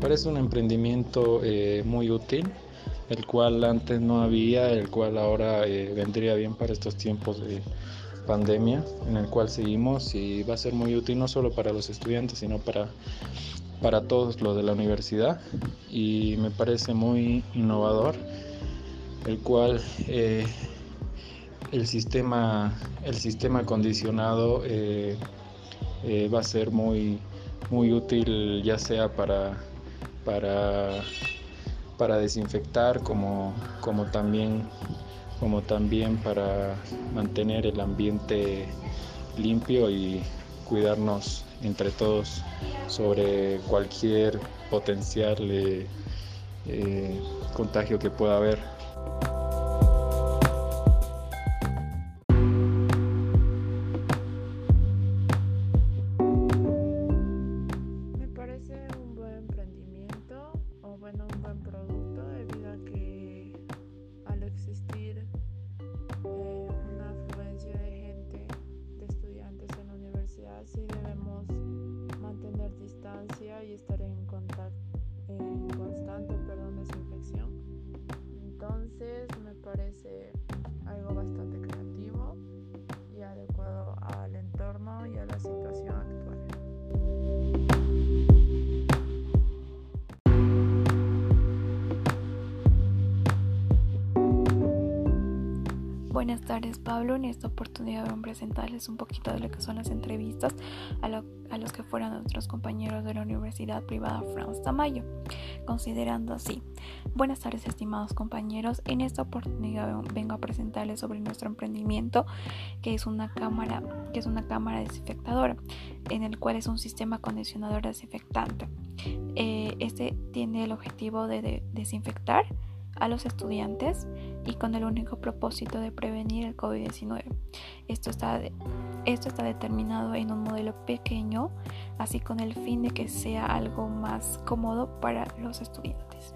parece un emprendimiento muy útil el cual antes no había, el cual ahora eh, vendría bien para estos tiempos de pandemia en el cual seguimos y va a ser muy útil no solo para los estudiantes, sino para, para todos los de la universidad. Y me parece muy innovador, el cual eh, el, sistema, el sistema acondicionado eh, va a ser muy, muy útil ya sea para, para para desinfectar como, como, también, como también para mantener el ambiente limpio y cuidarnos entre todos sobre cualquier potencial eh, eh, contagio que pueda haber. Y Buenas tardes Pablo, en esta oportunidad voy a presentarles un poquito de lo que son las entrevistas a, los que fueron nuestros compañeros de la Universidad Privada Franz Tamayo. Considerando así, buenas tardes estimados compañeros, en esta oportunidad vengo a presentarles sobre nuestro emprendimiento que es una cámara, que es una cámara desinfectadora, en el cual es un sistema acondicionador desinfectante. Eh, este tiene el objetivo de desinfectar a los estudiantes y con el único propósito de prevenir el COVID-19. Esto está, esto está determinado en un modelo pequeño, así con el fin de que sea algo más cómodo para los estudiantes.